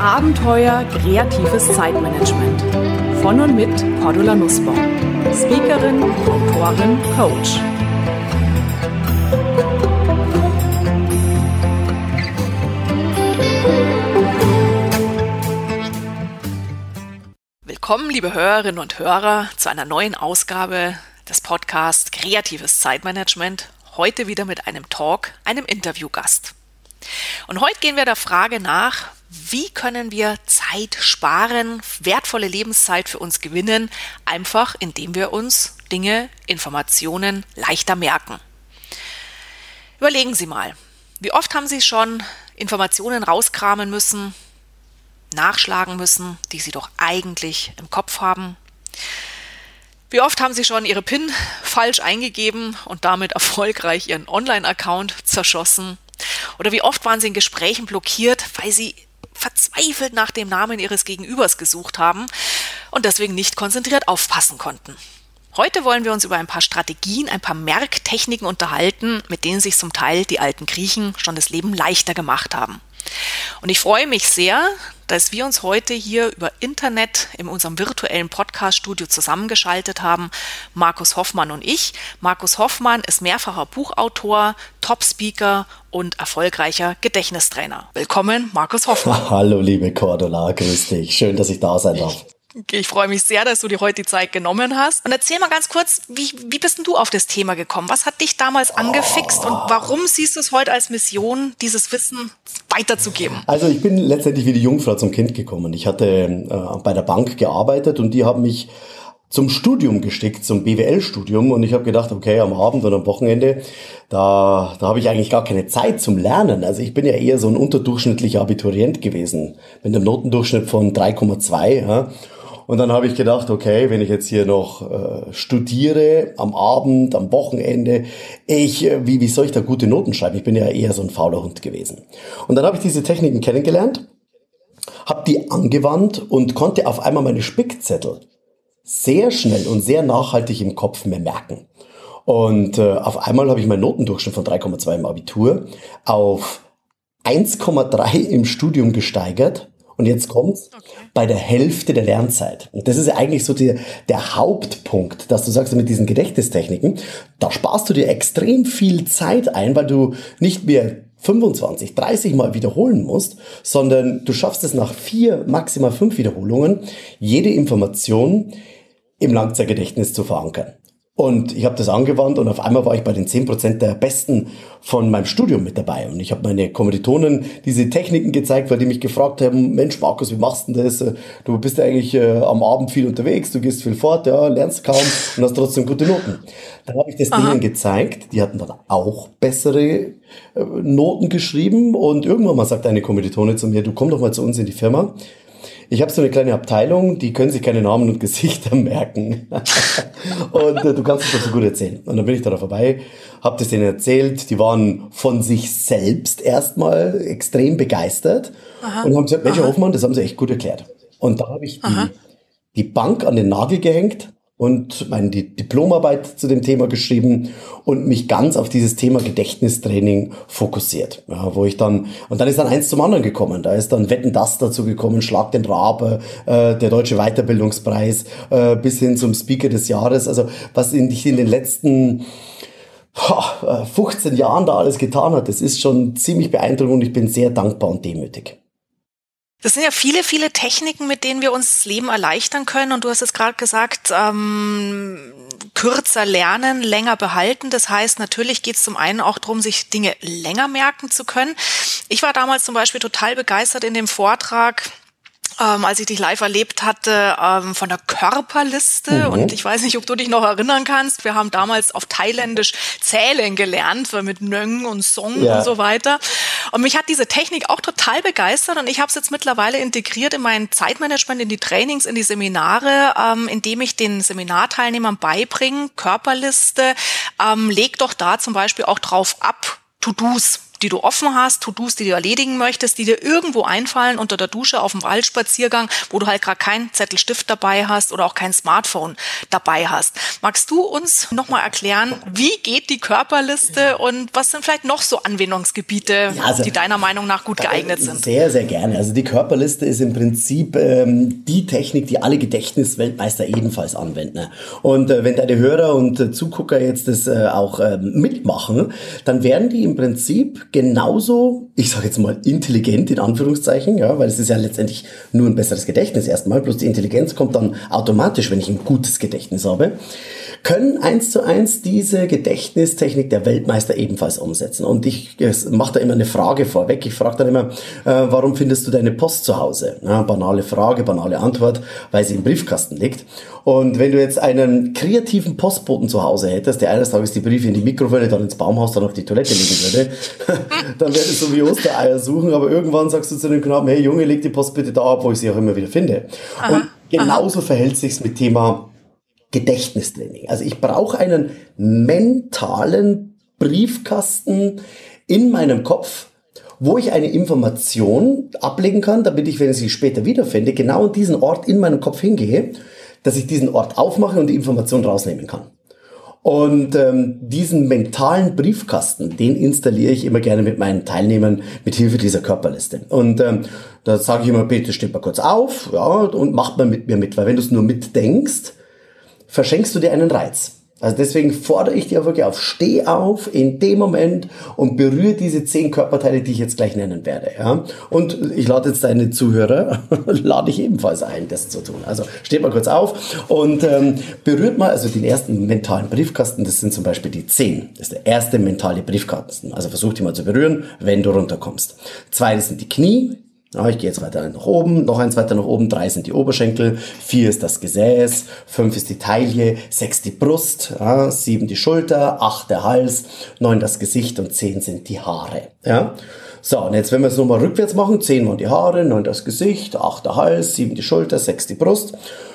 Abenteuer kreatives Zeitmanagement. Von und mit Cordula Nussbaum. Speakerin, Autorin, Coach. Willkommen, liebe Hörerinnen und Hörer, zu einer neuen Ausgabe des Podcasts Kreatives Zeitmanagement. Heute wieder mit einem Talk, einem Interviewgast. Und heute gehen wir der Frage nach, wie können wir Zeit sparen, wertvolle Lebenszeit für uns gewinnen, einfach indem wir uns Dinge, Informationen leichter merken. Überlegen Sie mal, wie oft haben Sie schon Informationen rauskramen müssen, nachschlagen müssen, die Sie doch eigentlich im Kopf haben? Wie oft haben Sie schon Ihre PIN falsch eingegeben und damit erfolgreich Ihren Online-Account zerschossen? Oder wie oft waren Sie in Gesprächen blockiert, weil Sie verzweifelt nach dem Namen Ihres Gegenübers gesucht haben und deswegen nicht konzentriert aufpassen konnten? Heute wollen wir uns über ein paar Strategien, ein paar Merktechniken unterhalten, mit denen sich zum Teil die alten Griechen schon das Leben leichter gemacht haben. Und ich freue mich sehr, dass wir uns heute hier über Internet in unserem virtuellen Podcast-Studio zusammengeschaltet haben, Markus Hoffmann und ich. Markus Hoffmann ist mehrfacher Buchautor, Top-Speaker und erfolgreicher Gedächtnistrainer. Willkommen, Markus Hoffmann. Hallo, liebe Cordula, grüß dich. Schön, dass ich da sein darf. Ich freue mich sehr, dass du dir heute die Zeit genommen hast. Und erzähl mal ganz kurz, wie, wie bist denn du auf das Thema gekommen? Was hat dich damals angefixt und warum siehst du es heute als Mission, dieses Wissen weiterzugeben? Also ich bin letztendlich wie die Jungfrau zum Kind gekommen. Ich hatte äh, bei der Bank gearbeitet und die haben mich zum Studium gesteckt, zum BWL-Studium und ich habe gedacht, okay, am Abend oder am Wochenende, da, da habe ich eigentlich gar keine Zeit zum Lernen. Also ich bin ja eher so ein unterdurchschnittlicher Abiturient gewesen, mit einem Notendurchschnitt von 3,2. Ja. Und dann habe ich gedacht, okay, wenn ich jetzt hier noch äh, studiere, am Abend, am Wochenende, ich, äh, wie, wie soll ich da gute Noten schreiben? Ich bin ja eher so ein fauler Hund gewesen. Und dann habe ich diese Techniken kennengelernt, habe die angewandt und konnte auf einmal meine Spickzettel sehr schnell und sehr nachhaltig im Kopf mehr merken. Und äh, auf einmal habe ich meinen Notendurchschnitt von 3,2 im Abitur auf 1,3 im Studium gesteigert und jetzt kommt's okay. bei der Hälfte der Lernzeit. Und das ist ja eigentlich so die, der Hauptpunkt, dass du sagst, mit diesen Gedächtnistechniken, da sparst du dir extrem viel Zeit ein, weil du nicht mehr 25, 30 Mal wiederholen musst, sondern du schaffst es nach vier, maximal fünf Wiederholungen, jede Information im Langzeitgedächtnis zu verankern. Und ich habe das angewandt und auf einmal war ich bei den 10% der Besten von meinem Studium mit dabei. Und ich habe meine Kommilitonen diese Techniken gezeigt, weil die mich gefragt haben, Mensch Markus, wie machst du das? Du bist ja eigentlich äh, am Abend viel unterwegs, du gehst viel fort, ja, lernst kaum und hast trotzdem gute Noten. Dann habe ich das Aha. denen gezeigt, die hatten dann auch bessere äh, Noten geschrieben und irgendwann mal sagt eine Kommilitone zu mir, du komm doch mal zu uns in die Firma ich habe so eine kleine Abteilung, die können sich keine Namen und Gesichter merken. und äh, du kannst es doch so gut erzählen. Und dann bin ich da vorbei, habe das denen erzählt. Die waren von sich selbst erstmal extrem begeistert Aha. und haben gesagt, Mensch, Hoffmann, das haben sie echt gut erklärt. Und da habe ich die, die Bank an den Nagel gehängt und meine Diplomarbeit zu dem Thema geschrieben und mich ganz auf dieses Thema Gedächtnistraining fokussiert. Ja, wo ich dann, und dann ist dann eins zum anderen gekommen. Da ist dann Wetten das dazu gekommen, Schlag den Rabe, äh, der Deutsche Weiterbildungspreis, äh, bis hin zum Speaker des Jahres. Also was in, in den letzten 15 Jahren da alles getan hat, das ist schon ziemlich beeindruckend und ich bin sehr dankbar und demütig. Das sind ja viele, viele Techniken, mit denen wir uns das Leben erleichtern können. Und du hast es gerade gesagt, ähm, kürzer lernen, länger behalten. Das heißt, natürlich geht es zum einen auch darum, sich Dinge länger merken zu können. Ich war damals zum Beispiel total begeistert in dem Vortrag ähm, als ich dich live erlebt hatte, ähm, von der Körperliste. Mhm. Und ich weiß nicht, ob du dich noch erinnern kannst. Wir haben damals auf Thailändisch zählen gelernt, mit Nöng und Song ja. und so weiter. Und mich hat diese Technik auch total begeistert und ich habe es jetzt mittlerweile integriert in mein Zeitmanagement, in die Trainings, in die Seminare, ähm, indem ich den Seminarteilnehmern beibringe, Körperliste, ähm, leg doch da zum Beispiel auch drauf ab, To-Dos die du offen hast, To-Dos, die du erledigen möchtest, die dir irgendwo einfallen unter der Dusche auf dem Waldspaziergang, wo du halt gerade keinen Zettelstift dabei hast oder auch kein Smartphone dabei hast. Magst du uns nochmal erklären, wie geht die Körperliste und was sind vielleicht noch so Anwendungsgebiete, ja, also, die deiner Meinung nach gut geeignet sind? Sehr, sehr gerne. Also die Körperliste ist im Prinzip ähm, die Technik, die alle Gedächtnisweltmeister ebenfalls anwenden. Und äh, wenn deine Hörer und äh, Zugucker jetzt das äh, auch äh, mitmachen, dann werden die im Prinzip genauso, ich sage jetzt mal intelligent in Anführungszeichen, ja, weil es ist ja letztendlich nur ein besseres Gedächtnis erstmal, bloß die Intelligenz kommt dann automatisch, wenn ich ein gutes Gedächtnis habe können eins zu eins diese Gedächtnistechnik der Weltmeister ebenfalls umsetzen. Und ich mache da immer eine Frage vorweg. Ich frage dann immer, äh, warum findest du deine Post zu Hause? Ja, banale Frage, banale Antwort, weil sie im Briefkasten liegt. Und wenn du jetzt einen kreativen Postboten zu Hause hättest, der eines Tages die Briefe in die Mikrowelle, dann ins Baumhaus, dann auf die Toilette legen würde, dann wäre das so wie Ostereier suchen, aber irgendwann sagst du zu dem Knaben, hey Junge, leg die Post bitte da ab, wo ich sie auch immer wieder finde. Aha, und genauso aha. verhält sich's mit Thema Gedächtnistraining. Also ich brauche einen mentalen Briefkasten in meinem Kopf, wo ich eine Information ablegen kann, damit ich, wenn ich sie später wiederfinde, genau an diesen Ort in meinem Kopf hingehe, dass ich diesen Ort aufmache und die Information rausnehmen kann. Und ähm, diesen mentalen Briefkasten, den installiere ich immer gerne mit meinen Teilnehmern mit Hilfe dieser Körperliste. Und ähm, da sage ich immer, bitte steht mal kurz auf ja, und macht mal mit mir mit, weil wenn du es nur mitdenkst, verschenkst du dir einen Reiz. Also deswegen fordere ich dir wirklich auf, steh auf in dem Moment und berühre diese zehn Körperteile, die ich jetzt gleich nennen werde. Ja? Und ich lade jetzt deine Zuhörer, lade ich ebenfalls ein, das zu tun. Also steht mal kurz auf und ähm, berührt mal, also den ersten mentalen Briefkasten, das sind zum Beispiel die zehn. Das ist der erste mentale Briefkasten. Also versuch die mal zu berühren, wenn du runterkommst. Zweitens sind die Knie, ich gehe jetzt weiter nach oben, noch eins weiter nach oben, drei sind die Oberschenkel, vier ist das Gesäß, fünf ist die Taille, sechs die Brust, ja, sieben die Schulter, acht der Hals, neun das Gesicht und zehn sind die Haare. Ja. So, und jetzt wenn wir es nochmal rückwärts machen, zehn waren die Haare, neun das Gesicht, acht der Hals, sieben die Schulter, sechs die Brust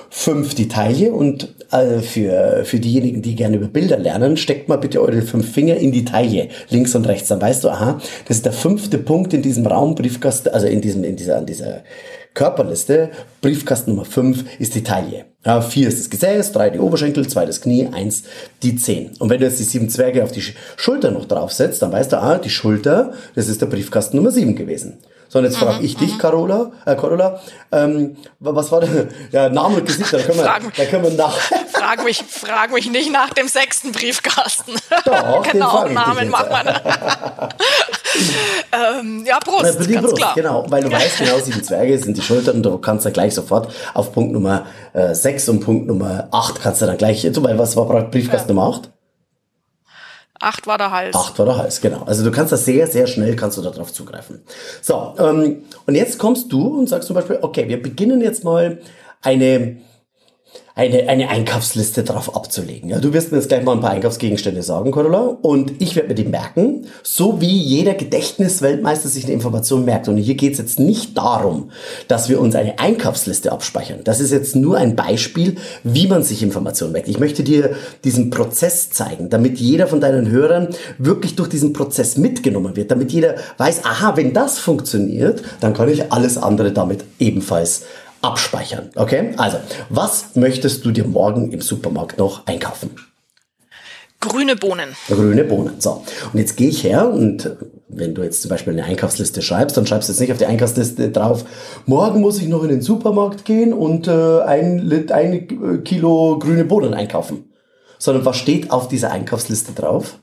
fünf die Taille und äh, für, für diejenigen, die gerne über Bilder lernen, steckt mal bitte eure fünf Finger in die Taille, links und rechts. Dann weißt du, aha, das ist der fünfte Punkt in diesem Raum, Briefkasten, also in diesem, in dieser, an dieser Körperliste. Briefkasten Nummer fünf ist die Taille. Ja, vier ist das Gesäß, drei die Oberschenkel, zwei das Knie, eins die Zehen. Und wenn du jetzt die sieben Zwerge auf die Schulter noch draufsetzt, dann weißt du, ah, die Schulter, das ist der Briefkasten Nummer sieben gewesen. So, und jetzt frage mhm, ich dich, mhm. Carola, äh, Carola, ähm, was war der ja, Name und Gesicht? Da können wir, da können wir nach. frag, mich, frag mich nicht nach dem sechsten Briefkasten. Doch, genau, Namen macht man. ähm, ja, Brust, Na, ganz Brust, klar. Genau, weil du weißt genau, sieben Zwerge sind die Schultern und du kannst da gleich sofort auf Punkt Nummer äh, 6 und Punkt Nummer 8 kannst du dann gleich, du, weil was war Briefkasten ja. Nummer 8? Acht war der Hals. Acht war der Hals, genau. Also du kannst das sehr, sehr schnell, kannst du darauf zugreifen. So, ähm, und jetzt kommst du und sagst zum Beispiel, okay, wir beginnen jetzt mal eine eine, eine Einkaufsliste drauf abzulegen. Ja, du wirst mir jetzt gleich mal ein paar Einkaufsgegenstände sagen, Corolla, und ich werde mir die merken, so wie jeder Gedächtnisweltmeister sich eine Information merkt. Und hier geht es jetzt nicht darum, dass wir uns eine Einkaufsliste abspeichern. Das ist jetzt nur ein Beispiel, wie man sich Informationen merkt. Ich möchte dir diesen Prozess zeigen, damit jeder von deinen Hörern wirklich durch diesen Prozess mitgenommen wird, damit jeder weiß, aha, wenn das funktioniert, dann kann ich alles andere damit ebenfalls abspeichern. Okay? Also, was möchtest du dir morgen im Supermarkt noch einkaufen? Grüne Bohnen. Grüne Bohnen. So. Und jetzt gehe ich her und wenn du jetzt zum Beispiel eine Einkaufsliste schreibst, dann schreibst du jetzt nicht auf die Einkaufsliste drauf, morgen muss ich noch in den Supermarkt gehen und äh, ein, ein Kilo grüne Bohnen einkaufen. Sondern was steht auf dieser Einkaufsliste drauf?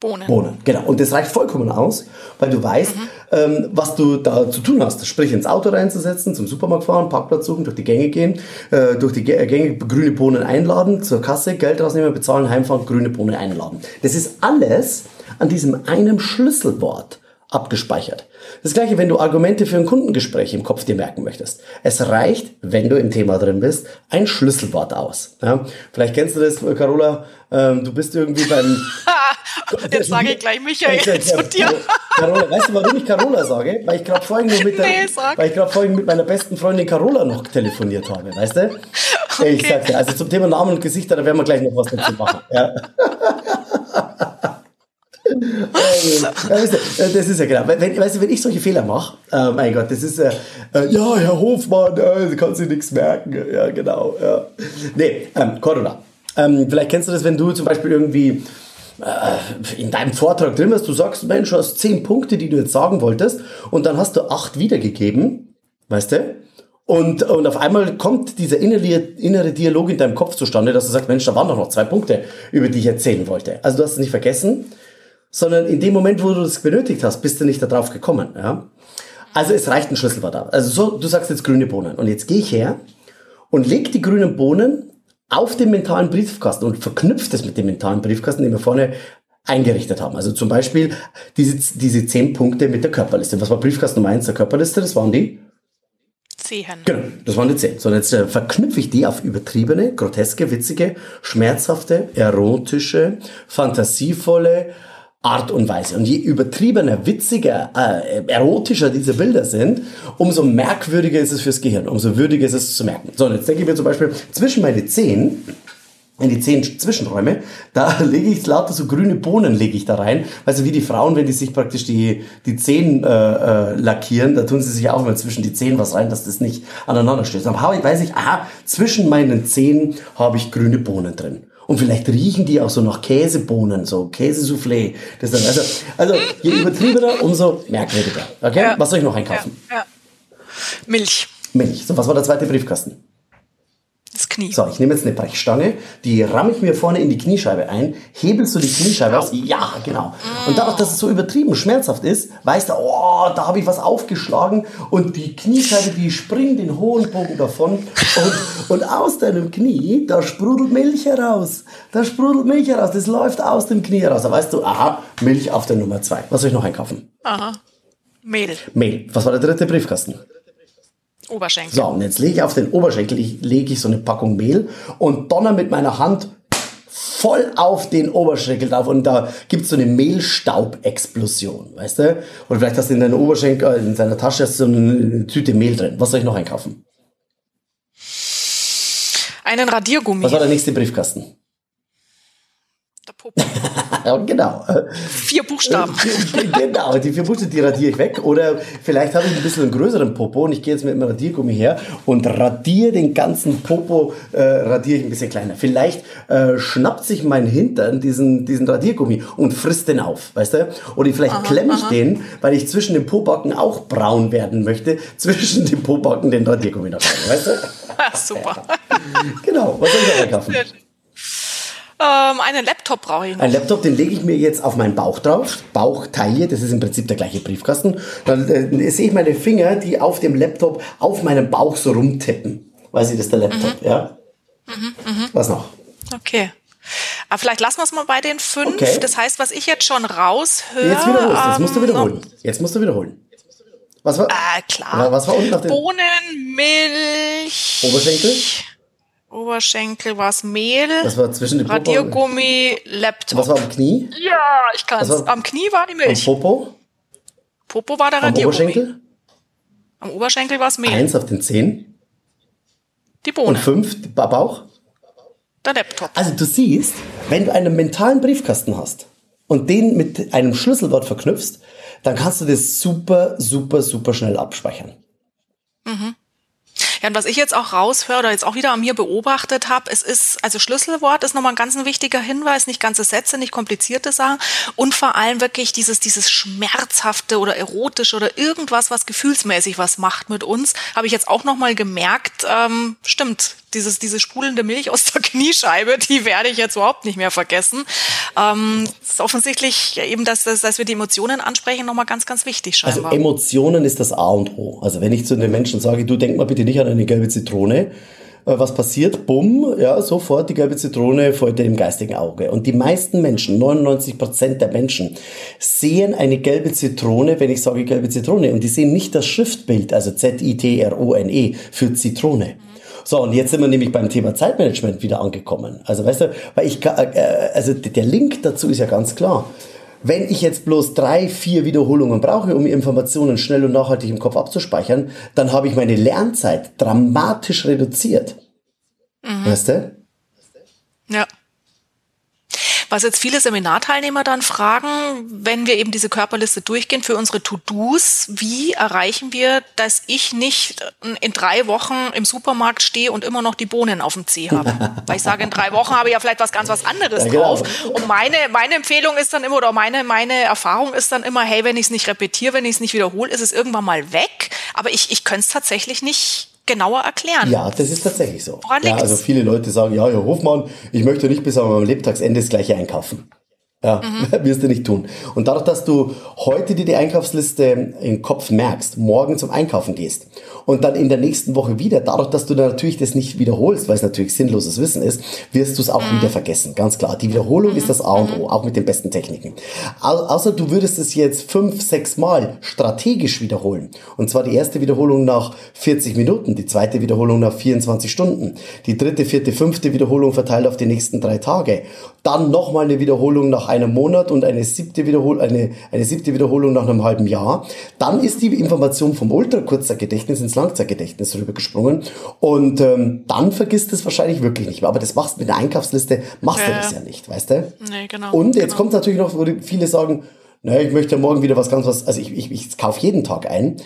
Bohnen. Bohnen, genau. Und das reicht vollkommen aus, weil du weißt, mhm. ähm, was du da zu tun hast. Sprich, ins Auto reinzusetzen, zum Supermarkt fahren, Parkplatz suchen, durch die Gänge gehen, äh, durch die Gänge grüne Bohnen einladen, zur Kasse, Geld rausnehmen, bezahlen, heimfahren, grüne Bohnen einladen. Das ist alles an diesem einem Schlüsselwort abgespeichert. Das gleiche, wenn du Argumente für ein Kundengespräch im Kopf dir merken möchtest. Es reicht, wenn du im Thema drin bist, ein Schlüsselwort aus. Ja, vielleicht kennst du das, Carola, ähm, du bist irgendwie beim... Jetzt sage ich gleich Michael ja, zu dir. Carola, weißt du, warum ich Carola sage? Weil ich gerade vorhin, mit der, nee, weil ich gerade vorhin mit meiner besten Freundin Carola noch telefoniert habe, weißt du? Okay. Ich sagte, also zum Thema Namen und Gesichter, da werden wir gleich noch was dazu machen. Ja. das ist ja genau. Wenn, weißt du, wenn ich solche Fehler mache, äh, mein Gott, das ist äh, äh, ja, Herr Hofmann, äh, kannst du nichts merken. Ja, genau. Ja. Nee, ähm, Cordula. Ähm, vielleicht kennst du das, wenn du zum Beispiel irgendwie äh, in deinem Vortrag drin bist, du sagst, Mensch, du hast zehn Punkte, die du jetzt sagen wolltest, und dann hast du acht wiedergegeben, weißt du? Und, und auf einmal kommt dieser innere, innere Dialog in deinem Kopf zustande, dass du sagst, Mensch, da waren doch noch zwei Punkte, über die ich erzählen wollte. Also du hast es nicht vergessen, sondern in dem Moment, wo du das benötigt hast, bist du nicht darauf gekommen. Ja? Also es reicht ein Schlüsselwort ab. Also so, du sagst jetzt grüne Bohnen. Und jetzt gehe ich her und leg die grünen Bohnen auf den mentalen Briefkasten und verknüpft es mit dem mentalen Briefkasten, den wir vorne eingerichtet haben. Also zum Beispiel diese, diese zehn Punkte mit der Körperliste. Was war Briefkasten Nummer eins der Körperliste? Das waren die Zehen. Genau, das waren die zehn. So, und jetzt äh, verknüpfe ich die auf übertriebene, groteske, witzige, schmerzhafte, erotische, fantasievolle Art und Weise. Und je übertriebener, witziger, äh, erotischer diese Bilder sind, umso merkwürdiger ist es fürs Gehirn, umso würdiger ist es zu merken. So, und jetzt denke ich mir zum Beispiel, zwischen meine Zehen in die zehn Zwischenräume, da lege ich lauter so grüne Bohnen lege ich da rein. Also wie die Frauen, wenn die sich praktisch die, die Zehen äh, äh, lackieren, da tun sie sich auch immer zwischen die Zehen was rein, dass das nicht aneinander stößt. Dann weiß ich, aha, zwischen meinen Zehen habe ich grüne Bohnen drin. Und vielleicht riechen die auch so nach Käsebohnen, so Käsesoufflé. Das dann, also, also je übertriebener, umso merkwürdiger. Okay? Ja. Was soll ich noch einkaufen? Ja. ja. Milch. Milch. So, was war der zweite Briefkasten? Das Knie. So, ich nehme jetzt eine Brechstange, die ramme ich mir vorne in die Kniescheibe ein, hebelst du die Kniescheibe aus? Ja, genau. Und dadurch, dass es so übertrieben schmerzhaft ist, weißt du, oh, da habe ich was aufgeschlagen und die Kniescheibe, die springt den hohen Bogen davon und, und aus deinem Knie, da sprudelt Milch heraus. Da sprudelt Milch heraus, das läuft aus dem Knie heraus. Da weißt du, aha, Milch auf der Nummer zwei. Was soll ich noch einkaufen? Aha. Mehl. Mehl. Was war der dritte Briefkasten? Oberschenkel. So, und jetzt lege ich auf den Oberschenkel, ich lege ich so eine Packung Mehl und donner mit meiner Hand voll auf den Oberschenkel drauf und da gibt es so eine Mehlstaubexplosion, weißt du? Oder vielleicht hast du in deinem Oberschenkel, in deiner Tasche so eine Tüte Mehl drin. Was soll ich noch einkaufen? Einen Radiergummi. Was war der nächste Briefkasten? Der Popo. genau. Vier Buchstaben. genau, die vier Buchstaben, die radiere ich weg. Oder vielleicht habe ich ein bisschen einen größeren Popo und ich gehe jetzt mit einem Radiergummi her und radiere den ganzen Popo, äh, radiere ich ein bisschen kleiner. Vielleicht äh, schnappt sich mein Hintern diesen, diesen Radiergummi und frisst den auf, weißt du? Oder vielleicht klemme ich aha. den, weil ich zwischen den Pobacken auch braun werden möchte, zwischen den Pobacken den Radiergummi noch rein, weißt du? Super. genau, was soll ich da einkaufen? Ähm, einen Laptop brauche ich noch. Ein Laptop, den lege ich mir jetzt auf meinen Bauch drauf. Bauchtaille, das ist im Prinzip der gleiche Briefkasten. Dann äh, sehe ich meine Finger, die auf dem Laptop auf meinem Bauch so rumtippen. Weiß ich, das ist der Laptop, mhm. ja? Mhm, mh. Was noch? Okay. Aber vielleicht lassen wir es mal bei den fünf. Okay. Das heißt, was ich jetzt schon raushöre. Jetzt wiederholst du. Jetzt musst du ähm, wiederholen. Jetzt musst du wiederholen. Was war? Ah, klar. Was war unten auf dem? Bohnen, Milch. Oberschenkel? Oberschenkel war es Mehl. Das war zwischen den Radiergummi, Laptop. Was war am Knie? Ja, ich kann es. Am Knie war die Milch. Am Popo? Popo war der Radiergummi. Am Oberschenkel? Am Oberschenkel war es Mehl. Eins auf den Zehen. Die Bohne. Und fünf Bauch? Der Laptop. Also du siehst, wenn du einen mentalen Briefkasten hast und den mit einem Schlüsselwort verknüpfst, dann kannst du das super, super, super schnell abspeichern. Mhm. Ja, und was ich jetzt auch raushöre oder jetzt auch wieder an mir beobachtet habe, es ist, also Schlüsselwort ist nochmal ein ganz ein wichtiger Hinweis, nicht ganze Sätze, nicht komplizierte Sachen und vor allem wirklich dieses, dieses schmerzhafte oder erotische oder irgendwas, was gefühlsmäßig was macht mit uns, habe ich jetzt auch nochmal gemerkt, ähm, stimmt, dieses, diese sprudelnde Milch aus der Kniescheibe, die werde ich jetzt überhaupt nicht mehr vergessen. Ähm, ist offensichtlich eben, dass, dass, dass wir die Emotionen ansprechen, nochmal ganz, ganz wichtig also scheinbar. Also Emotionen ist das A und O. Also wenn ich zu den Menschen sage, du denk mal bitte nicht an eine gelbe Zitrone, äh, was passiert? Bumm, ja, sofort die gelbe Zitrone folgt dir im geistigen Auge. Und die meisten Menschen, 99 Prozent der Menschen, sehen eine gelbe Zitrone, wenn ich sage gelbe Zitrone. Und die sehen nicht das Schriftbild, also Z-I-T-R-O-N-E für Zitrone. So, und jetzt sind wir nämlich beim Thema Zeitmanagement wieder angekommen. Also, weißt du, weil ich, äh, also der Link dazu ist ja ganz klar. Wenn ich jetzt bloß drei, vier Wiederholungen brauche, um Informationen schnell und nachhaltig im Kopf abzuspeichern, dann habe ich meine Lernzeit dramatisch reduziert. Mhm. Weißt du? Was jetzt viele Seminarteilnehmer dann fragen, wenn wir eben diese Körperliste durchgehen für unsere To-Dos, wie erreichen wir, dass ich nicht in drei Wochen im Supermarkt stehe und immer noch die Bohnen auf dem Zeh habe? Weil ich sage, in drei Wochen habe ich ja vielleicht was ganz was anderes ja, genau. drauf. Und meine, meine Empfehlung ist dann immer, oder meine, meine Erfahrung ist dann immer, hey, wenn ich es nicht repetiere, wenn ich es nicht wiederhole, ist es irgendwann mal weg. Aber ich, ich könnte es tatsächlich nicht genauer erklären. Ja, das ist tatsächlich so. Woran ja, also viele Leute sagen, ja, Herr Hofmann, ich möchte nicht bis am Lebtagsende das gleiche einkaufen. Ja, mhm. wirst du nicht tun. Und dadurch, dass du heute dir die Einkaufsliste im Kopf merkst, morgen zum Einkaufen gehst und dann in der nächsten Woche wieder, dadurch, dass du dann natürlich das nicht wiederholst, weil es natürlich sinnloses Wissen ist, wirst du es auch mhm. wieder vergessen. Ganz klar. Die Wiederholung mhm. ist das A und O, mhm. auch mit den besten Techniken. Au außer du würdest es jetzt fünf, sechs Mal strategisch wiederholen. Und zwar die erste Wiederholung nach 40 Minuten, die zweite Wiederholung nach 24 Stunden, die dritte, vierte, fünfte Wiederholung verteilt auf die nächsten drei Tage. Dann nochmal eine Wiederholung nach einem Monat und eine siebte, Wiederhol eine, eine siebte Wiederholung nach einem halben Jahr. Dann ist die Information vom Ultrakurzzeitgedächtnis ins Langzeitgedächtnis rübergesprungen und ähm, dann vergisst es wahrscheinlich wirklich nicht mehr. Aber das machst mit der Einkaufsliste, machst ja, du das ja nicht, weißt du? Nee, genau. Und jetzt genau. kommt natürlich noch, wo viele sagen, naja, ich möchte ja morgen wieder was ganz was, also ich, ich, ich kaufe jeden Tag ein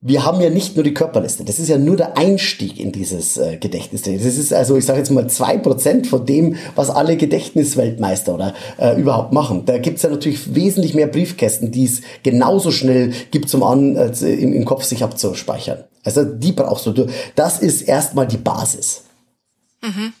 wir haben ja nicht nur die Körperliste, das ist ja nur der Einstieg in dieses äh, Gedächtnistraining. Das ist also, ich sage jetzt mal, zwei Prozent von dem, was alle Gedächtnisweltmeister oder äh, überhaupt machen. Da gibt's ja natürlich wesentlich mehr Briefkästen, die es genauso schnell gibt zum An, als im, im Kopf sich abzuspeichern. Also die brauchst du. Das ist erstmal die Basis. Mhm.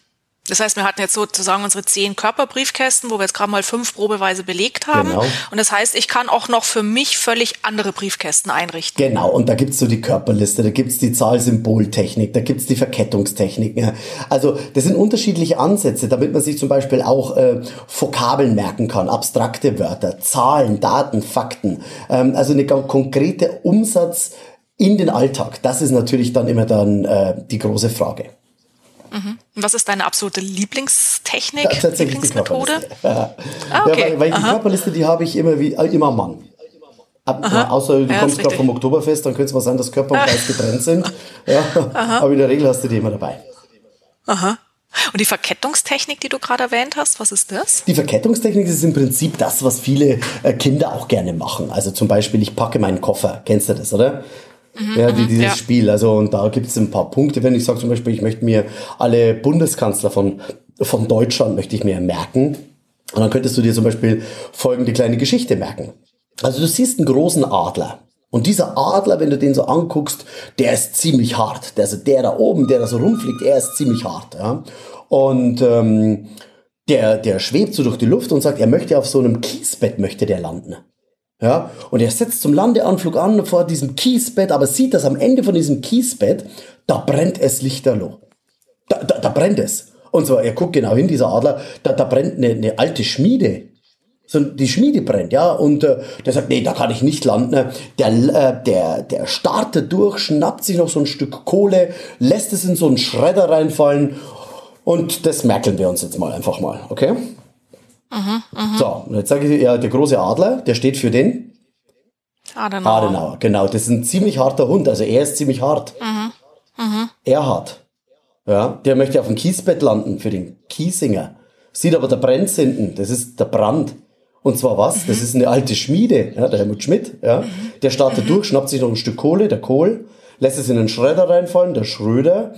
Das heißt, wir hatten jetzt sozusagen unsere zehn Körperbriefkästen, wo wir jetzt gerade mal fünf probeweise belegt haben. Genau. Und das heißt, ich kann auch noch für mich völlig andere Briefkästen einrichten. Genau, und da gibt's so die Körperliste, da gibt's die Zahlsymboltechnik, da gibt's die Verkettungstechnik. Also das sind unterschiedliche Ansätze, damit man sich zum Beispiel auch äh, Vokabeln merken kann, abstrakte Wörter, Zahlen, Daten, Fakten. Ähm, also eine konkrete Umsatz in den Alltag. Das ist natürlich dann immer dann äh, die große Frage. Mhm. Was ist deine absolute Lieblingstechnik, ja, tatsächlich Lieblingsmethode? Die. Ah, okay. ja, weil, weil die Körperliste, die habe ich immer wie äh, immer Mann. Ab, ja, außer du ja, kommst gerade vom Oktoberfest, dann könnte es mal sein, dass Körper und Geist getrennt sind. Ja. Aber in der Regel hast du die immer dabei. Aha. Und die Verkettungstechnik, die du gerade erwähnt hast, was ist das? Die Verkettungstechnik ist im Prinzip das, was viele äh, Kinder auch gerne machen. Also zum Beispiel, ich packe meinen Koffer. Kennst du das, oder? Mhm, ja, die, mhm, dieses ja. Spiel. Also, und da gibt es ein paar Punkte, wenn ich sage zum Beispiel, ich möchte mir alle Bundeskanzler von, von Deutschland möchte ich mir merken. Und dann könntest du dir zum Beispiel folgende kleine Geschichte merken. Also du siehst einen großen Adler. Und dieser Adler, wenn du den so anguckst, der ist ziemlich hart. Der, also der da oben, der da so rumfliegt, er ist ziemlich hart. Ja? Und ähm, der, der schwebt so durch die Luft und sagt, er möchte auf so einem Kiesbett möchte der landen. Ja, und er setzt zum Landeanflug an vor diesem Kiesbett, aber sieht, dass am Ende von diesem Kiesbett, da brennt es lichterloh. Da, da, da brennt es. Und zwar, er guckt genau hin, dieser Adler, da, da brennt eine, eine alte Schmiede. So, die Schmiede brennt, ja, und äh, der sagt, nee, da kann ich nicht landen. Der, äh, der, der startet durch, schnappt sich noch so ein Stück Kohle, lässt es in so einen Schredder reinfallen und das merkeln wir uns jetzt mal einfach mal, okay? Mhm, mh. So, und jetzt sage ich, ja, der große Adler, der steht für den Adenauer. Adenauer, genau. Das ist ein ziemlich harter Hund, also er ist ziemlich hart. Mhm. Mhm. Erhard. Ja, der möchte auf dem Kiesbett landen für den Kiesinger. Sieht aber der Brenz hinten, das ist der Brand. Und zwar was? Mhm. Das ist eine alte Schmiede, ja, der Helmut Schmidt, ja. Mhm. Der startet mhm. durch, schnappt sich noch ein Stück Kohle, der Kohl, lässt es in den Schredder reinfallen, der Schröder.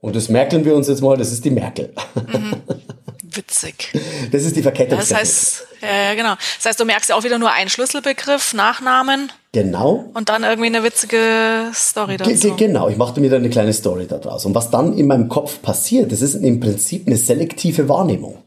Und das merkeln wir uns jetzt mal, das ist die Merkel. Mhm. Witzig. Das ist die Verkettung. Das heißt, ja, genau. Das heißt, du merkst ja auch wieder nur einen Schlüsselbegriff, Nachnamen. Genau. Und dann irgendwie eine witzige Story dazu. Ge genau, ich machte mir da eine kleine Story daraus. Und was dann in meinem Kopf passiert, das ist im Prinzip eine selektive Wahrnehmung.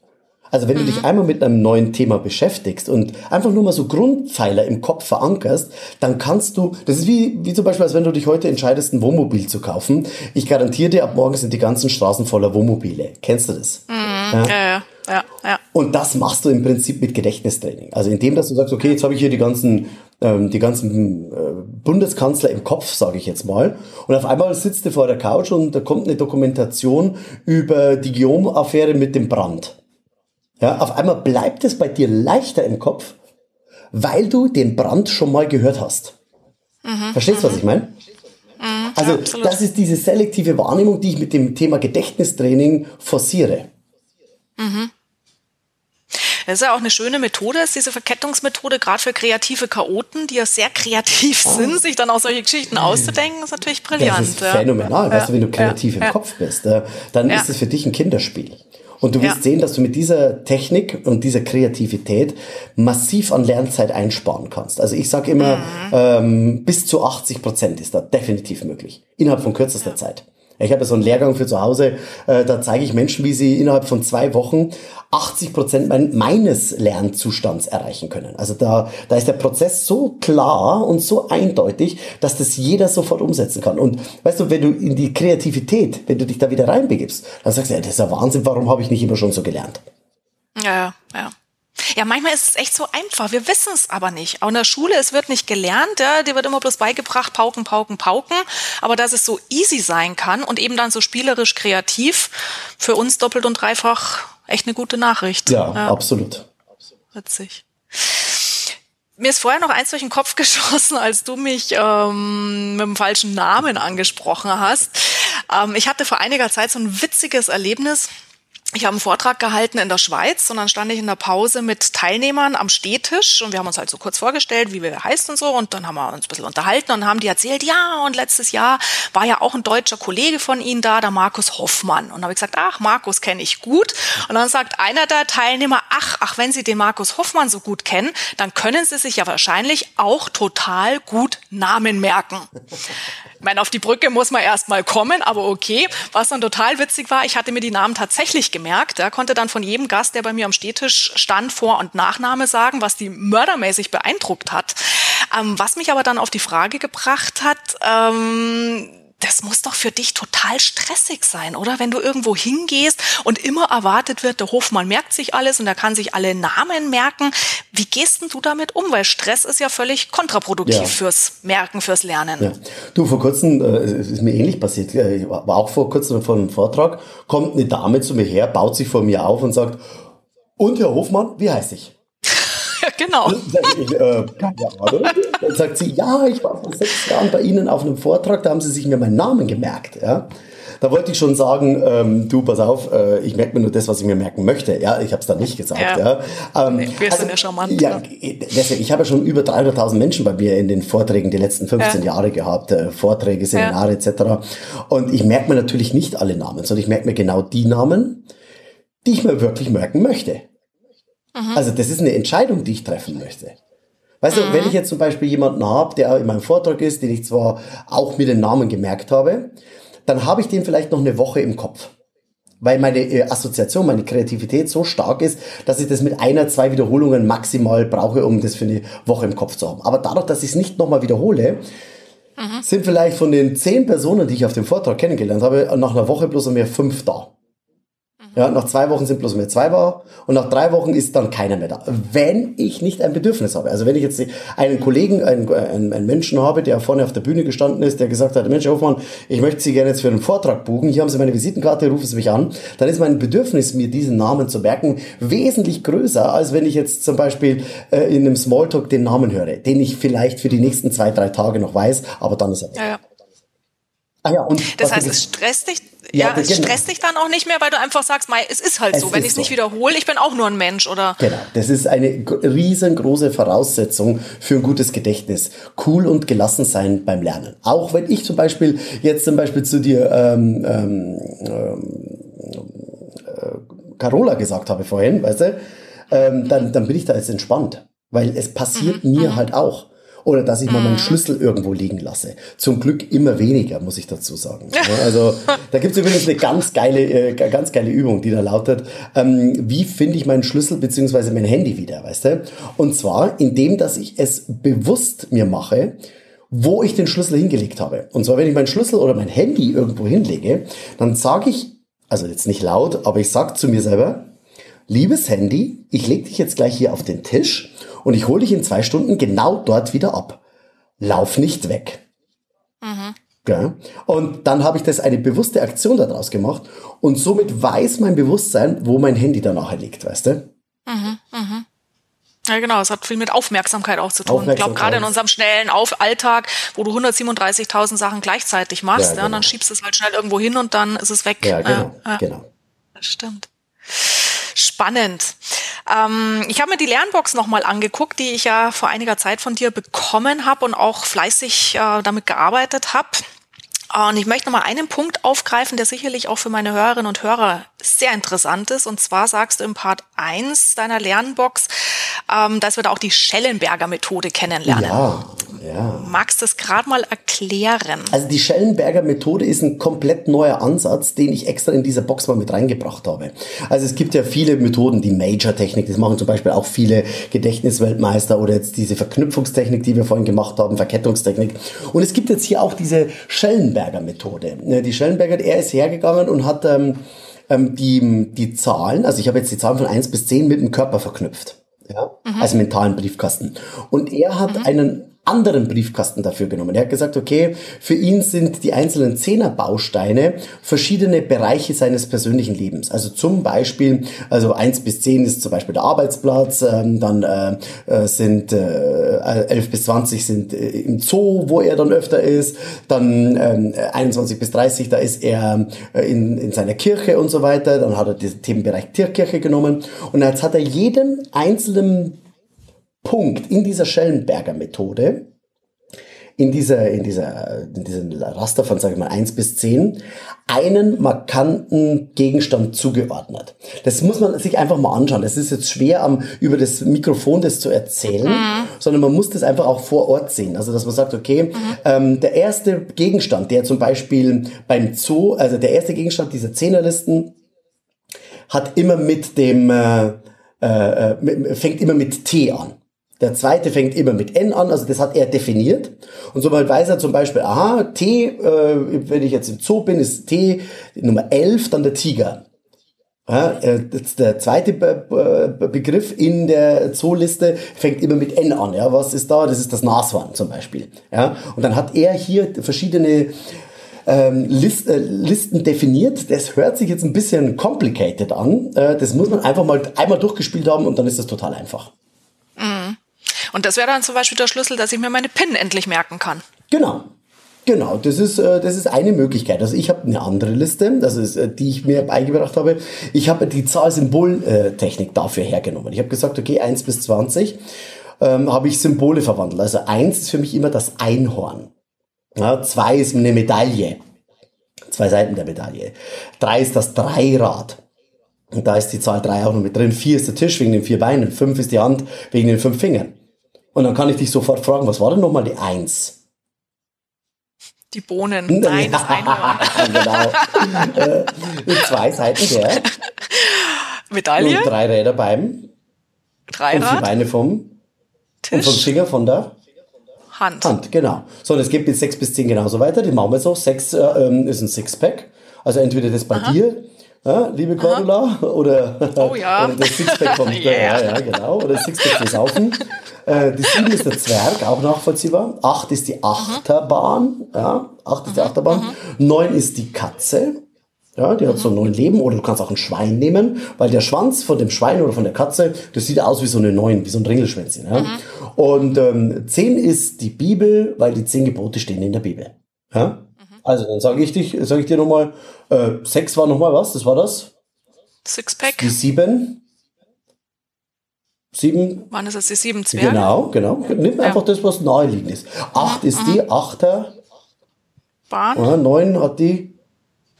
Also wenn mhm. du dich einmal mit einem neuen Thema beschäftigst und einfach nur mal so Grundpfeiler im Kopf verankerst, dann kannst du, das ist wie, wie zum Beispiel, als wenn du dich heute entscheidest, ein Wohnmobil zu kaufen. Ich garantiere dir, ab morgen sind die ganzen Straßen voller Wohnmobile. Kennst du das? Mhm. Ja? ja, ja. Ja. Und das machst du im Prinzip mit Gedächtnistraining. Also indem, dass du sagst, okay, jetzt habe ich hier die ganzen, ähm, die ganzen äh, Bundeskanzler im Kopf, sage ich jetzt mal. Und auf einmal sitzt du vor der Couch und da kommt eine Dokumentation über die Guillaume-Affäre mit dem Brand. Ja, auf einmal bleibt es bei dir leichter im Kopf, weil du den Brand schon mal gehört hast. Mhm, Verstehst du, was mhm. ich meine? Mhm, also ja, das ist diese selektive Wahrnehmung, die ich mit dem Thema Gedächtnistraining forciere. Mhm. Das ist ja auch eine schöne Methode, ist diese Verkettungsmethode, gerade für kreative Chaoten, die ja sehr kreativ oh. sind, sich dann auch solche Geschichten auszudenken, ist natürlich brillant. Das ist phänomenal. Ja. Weißt du, wenn du kreativ ja. im Kopf bist, äh, dann ist es für dich ein Kinderspiel. Und du wirst ja. sehen, dass du mit dieser Technik und dieser Kreativität massiv an Lernzeit einsparen kannst. Also ich sage immer, mhm. ähm, bis zu 80 Prozent ist da definitiv möglich. Innerhalb von kürzester ja. Zeit. Ich habe so einen Lehrgang für zu Hause, äh, da zeige ich Menschen, wie sie innerhalb von zwei Wochen 80 Prozent mein, meines Lernzustands erreichen können. Also da, da ist der Prozess so klar und so eindeutig, dass das jeder sofort umsetzen kann. Und weißt du, wenn du in die Kreativität, wenn du dich da wieder reinbegibst, dann sagst du, ja, das ist ja Wahnsinn, warum habe ich nicht immer schon so gelernt? Ja, ja. Ja, manchmal ist es echt so einfach. Wir wissen es aber nicht. Auch in der Schule, es wird nicht gelernt. Ja, dir wird immer bloß beigebracht, pauken, pauken, pauken. Aber dass es so easy sein kann und eben dann so spielerisch kreativ, für uns doppelt und dreifach echt eine gute Nachricht. Ja, ja. absolut. Witzig. Mir ist vorher noch eins durch den Kopf geschossen, als du mich ähm, mit dem falschen Namen angesprochen hast. Ähm, ich hatte vor einiger Zeit so ein witziges Erlebnis ich habe einen Vortrag gehalten in der Schweiz und dann stand ich in der Pause mit Teilnehmern am Stehtisch und wir haben uns halt so kurz vorgestellt, wie wir heißen und so und dann haben wir uns ein bisschen unterhalten und haben die erzählt, ja und letztes Jahr war ja auch ein deutscher Kollege von Ihnen da, der Markus Hoffmann und habe ich gesagt, ach Markus kenne ich gut und dann sagt einer der Teilnehmer, ach, ach wenn Sie den Markus Hoffmann so gut kennen, dann können Sie sich ja wahrscheinlich auch total gut Namen merken. Ich meine, auf die Brücke muss man erst mal kommen, aber okay. Was dann total witzig war, ich hatte mir die Namen tatsächlich gemerkt. Er konnte dann von jedem Gast, der bei mir am Stehtisch stand, Vor- und Nachname sagen, was die mördermäßig beeindruckt hat. Ähm, was mich aber dann auf die Frage gebracht hat, ähm, das muss doch für dich total stressig sein, oder? Wenn du irgendwo hingehst und immer erwartet wird, der Hofmann merkt sich alles und er kann sich alle Namen merken. Wie gehst denn du damit um? Weil Stress ist ja völlig kontraproduktiv ja. fürs Merken, fürs Lernen. Ja. Du, vor kurzem, äh, ist mir ähnlich passiert. Ich war auch vor kurzem von einem Vortrag, kommt eine Dame zu mir her, baut sich vor mir auf und sagt, und Herr Hofmann, wie heißt ich? genau. Ich, äh, Dann sagt sie, ja, ich war vor sechs Jahren bei Ihnen auf einem Vortrag, da haben Sie sich mir meinen Namen gemerkt. Ja? Da wollte ich schon sagen, ähm, du, pass auf, äh, ich merke mir nur das, was ich mir merken möchte. Ja, ich habe es da nicht gesagt. Ja. ja. Ähm, wir also, sind ja charmant. Ja, deswegen, ich habe ja schon über 300.000 Menschen bei mir in den Vorträgen die letzten 15 ja. Jahre gehabt, äh, Vorträge, Seminare etc. Und ich merke mir natürlich nicht alle Namen, sondern ich merke mir genau die Namen, die ich mir wirklich merken möchte. Mhm. Also das ist eine Entscheidung, die ich treffen möchte. Weißt mhm. du, wenn ich jetzt zum Beispiel jemanden habe, der in meinem Vortrag ist, den ich zwar auch mit den Namen gemerkt habe, dann habe ich den vielleicht noch eine Woche im Kopf. Weil meine äh, Assoziation, meine Kreativität so stark ist, dass ich das mit einer, zwei Wiederholungen maximal brauche, um das für eine Woche im Kopf zu haben. Aber dadurch, dass ich es nicht nochmal wiederhole, mhm. sind vielleicht von den zehn Personen, die ich auf dem Vortrag kennengelernt habe, nach einer Woche bloß mehr fünf da. Ja, nach zwei Wochen sind bloß mehr zwei da und nach drei Wochen ist dann keiner mehr da. Wenn ich nicht ein Bedürfnis habe. Also wenn ich jetzt einen Kollegen, einen, einen, einen Menschen habe, der vorne auf der Bühne gestanden ist, der gesagt hat, Mensch, Hoffmann, ich möchte Sie gerne jetzt für einen Vortrag buchen, hier haben Sie meine Visitenkarte, rufen Sie mich an, dann ist mein Bedürfnis, mir diesen Namen zu merken, wesentlich größer, als wenn ich jetzt zum Beispiel äh, in einem Smalltalk den Namen höre, den ich vielleicht für die nächsten zwei, drei Tage noch weiß, aber dann ist er weg. Ja, ja. Ah ja, und das heißt, es stresst dich, ja, ja es genau. stresst dich dann auch nicht mehr, weil du einfach sagst, Mai, es ist halt es so. Wenn ich es so. nicht wiederhole, ich bin auch nur ein Mensch, oder? Genau, das ist eine riesengroße Voraussetzung für ein gutes Gedächtnis. Cool und gelassen sein beim Lernen. Auch wenn ich zum Beispiel jetzt zum Beispiel zu dir ähm, ähm, äh, Carola gesagt habe vorhin, weißt du, ähm, dann, dann bin ich da jetzt entspannt. Weil es passiert mhm. mir mhm. halt auch oder dass ich mal meinen mhm. Schlüssel irgendwo liegen lasse. Zum Glück immer weniger, muss ich dazu sagen. Also da gibt es übrigens eine ganz geile, äh, ganz geile Übung, die da lautet, ähm, wie finde ich meinen Schlüssel beziehungsweise mein Handy wieder, weißt du? Und zwar indem, dass ich es bewusst mir mache, wo ich den Schlüssel hingelegt habe. Und zwar, wenn ich meinen Schlüssel oder mein Handy irgendwo hinlege, dann sage ich, also jetzt nicht laut, aber ich sage zu mir selber, liebes Handy, ich lege dich jetzt gleich hier auf den Tisch und ich hole dich in zwei Stunden genau dort wieder ab. Lauf nicht weg. Mhm. Ja. Und dann habe ich das eine bewusste Aktion daraus gemacht und somit weiß mein Bewusstsein, wo mein Handy danach liegt, weißt du? Mhm, mhm. Ja, genau. Es hat viel mit Aufmerksamkeit auch zu tun. Ich glaube, gerade in unserem schnellen Auf Alltag, wo du 137.000 Sachen gleichzeitig machst, ja, genau. ja, dann schiebst du es halt schnell irgendwo hin und dann ist es weg. Ja, genau. Ja, genau. Das stimmt spannend. Ähm, ich habe mir die Lernbox nochmal angeguckt, die ich ja vor einiger Zeit von dir bekommen habe und auch fleißig äh, damit gearbeitet habe. Und ich möchte nochmal einen Punkt aufgreifen, der sicherlich auch für meine Hörerinnen und Hörer sehr interessant ist. Und zwar sagst du im Part 1 deiner Lernbox, ähm, dass wir da auch die Schellenberger Methode kennenlernen. Ja, ja. Magst du das gerade mal erklären? Also die Schellenberger Methode ist ein komplett neuer Ansatz, den ich extra in dieser Box mal mit reingebracht habe. Also es gibt ja viele Methoden, die Major-Technik, das machen zum Beispiel auch viele Gedächtnisweltmeister oder jetzt diese Verknüpfungstechnik, die wir vorhin gemacht haben, Verkettungstechnik. Und es gibt jetzt hier auch diese Schellenberger Methode. Die Schellenberger, er ist hergegangen und hat ähm, ähm die, die Zahlen, also ich habe jetzt die Zahlen von 1 bis 10 mit dem Körper verknüpft. Ja, mhm. als mentalen Briefkasten. Und er hat mhm. einen anderen Briefkasten dafür genommen. Er hat gesagt, okay, für ihn sind die einzelnen Zehnerbausteine verschiedene Bereiche seines persönlichen Lebens. Also zum Beispiel, also eins bis zehn ist zum Beispiel der Arbeitsplatz, ähm, dann äh, äh sind äh, 11 bis 20 sind äh, im Zoo, wo er dann öfter ist, dann ähm, 21 bis 30, da ist er äh, in, in seiner Kirche und so weiter, dann hat er den Themenbereich Tierkirche genommen und jetzt hat er jeden einzelnen Punkt in dieser Schellenberger Methode, in dieser, in dieser, in diesem Raster von, sage ich mal, eins bis zehn einen markanten Gegenstand zugeordnet. Das muss man sich einfach mal anschauen. Das ist jetzt schwer, am, über das Mikrofon das zu erzählen, mhm. sondern man muss das einfach auch vor Ort sehen. Also, dass man sagt, okay, mhm. ähm, der erste Gegenstand, der zum Beispiel beim Zoo, also der erste Gegenstand dieser Zehnerlisten, hat immer mit dem, äh, äh, fängt immer mit T an. Der zweite fängt immer mit N an, also das hat er definiert. Und somit weiß er zum Beispiel, aha, T, äh, wenn ich jetzt im Zoo bin, ist T Nummer 11, dann der Tiger. Ja, äh, der zweite Be Be Begriff in der Zooliste fängt immer mit N an. Ja, was ist da? Das ist das Nashorn zum Beispiel. Ja, und dann hat er hier verschiedene ähm, List, äh, Listen definiert. Das hört sich jetzt ein bisschen complicated an. Äh, das muss man einfach mal einmal durchgespielt haben und dann ist das total einfach. Und das wäre dann zum Beispiel der Schlüssel, dass ich mir meine PIN endlich merken kann. Genau. Genau, das ist, äh, das ist eine Möglichkeit. Also ich habe eine andere Liste, das ist, äh, die ich mir beigebracht habe. Ich habe die Zahl-Symbol-Technik dafür hergenommen. Ich habe gesagt, okay, 1 bis 20 ähm, habe ich Symbole verwandelt. Also 1 ist für mich immer das Einhorn. Ja, 2 ist eine Medaille. Zwei Seiten der Medaille. 3 ist das Dreirad. Und da ist die Zahl 3 auch noch mit drin. 4 ist der Tisch wegen den vier Beinen. 5 ist die Hand wegen den fünf Fingern. Und dann kann ich dich sofort fragen, was war denn nochmal die Eins? Die Bohnen. Nein, das Einhorn. genau. äh, zwei Seiten der Medaille. Und drei Räder beim. Drei Und vier Beine vom Tisch. Und vom Finger von der Hand. Hand, genau. So, und es geht mit sechs bis zehn genauso weiter. Die machen wir so. Sechs äh, ähm, ist ein Sixpack. Also entweder das bei Aha. dir, ja, liebe Cordula, oder, oh, ja. oder das Sixpack vom yeah. ja, ja, genau. Oder das Sixpack zum Saufen. Äh, die 7 ist der Zwerg, auch nachvollziehbar. 8 ist die Achterbahn. Ja, 8 ist die Achterbahn. 9 ist die Katze. Ja, die hat so neun Leben. Oder du kannst auch ein Schwein nehmen, weil der Schwanz von dem Schwein oder von der Katze, das sieht aus wie so eine neun, wie so ein Ringelschwänzchen. Ja? Mhm. Und ähm, 10 ist die Bibel, weil die zehn Gebote stehen in der Bibel. Ja? Also dann sage ich, dich, sag ich dir nochmal, äh, 6 war nochmal was? Das war das? Sixpack. Die 7 Sieben. Wann ist das die sieben Zwerge? Genau, genau. Nimm ja. einfach das, was naheliegend ist. Acht mhm. ist die, achter. Bahn. Ja, neun hat die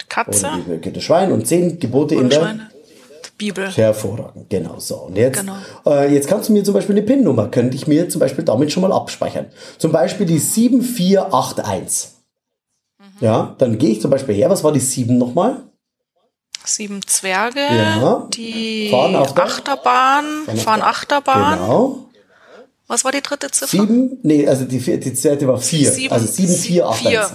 Katze. Oder die, das Schwein und zehn Gebote in der Schweine. Bibel. Hervorragend, genau so. Und jetzt, genau. äh, jetzt kannst du mir zum Beispiel eine PIN-Nummer, könnte ich mir zum Beispiel damit schon mal abspeichern. Zum Beispiel die 7481. Mhm. Ja, dann gehe ich zum Beispiel her, was war die 7 nochmal? Sieben Zwerge, ja. die fahren auf Achterbahn, fahren, fahren Achterbahn. Genau. Was war die dritte Ziffer? Sieben, nee, also die, die zweite war vier. Sieben, also sieben, vier, acht, vier.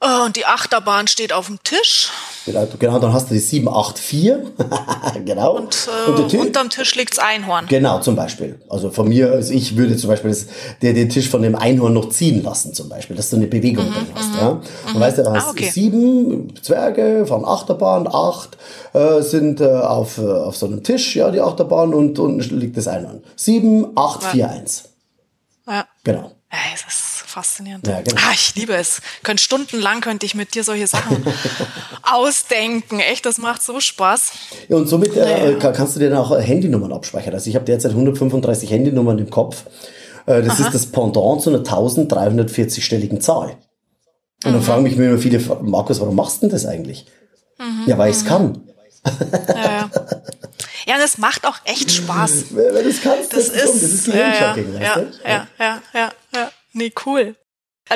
Oh, und die Achterbahn steht auf dem Tisch. Genau, genau dann hast du die 784. genau. Und, äh, und Tisch, unterm Tisch liegt's Einhorn. Genau, zum Beispiel. Also von mir, also ich würde zum Beispiel das, der, den Tisch von dem Einhorn noch ziehen lassen, zum Beispiel, dass du eine Bewegung mhm, drin hast. Mhm, ja? Und mhm. weißt du, du hast ah, okay. sieben Zwerge von Achterbahn, acht äh, sind äh, auf, äh, auf so einem Tisch, ja, die Achterbahn, und unten liegt das Einhorn. Sieben, acht, ja. vier, eins. Ja. Genau. Ja, faszinierend. Ja, genau. ah, ich liebe es. Könnt stundenlang könnte ich mit dir solche Sachen ausdenken. Echt, das macht so Spaß. Ja, und somit äh, naja. kannst du dir dann auch Handynummern abspeichern. Also ich habe derzeit 135 Handynummern im Kopf. Äh, das Aha. ist das Pendant zu einer 1340-stelligen Zahl. Und dann mhm. fragen mich immer viele, Markus, warum machst du denn das eigentlich? Mhm. Ja, weil ich es mhm. kann. Ja, ja. und es macht auch echt Spaß. Wenn du es kannst, das, das ist, das ist ja, ja, ja, ja, ja, ja, nee, cool.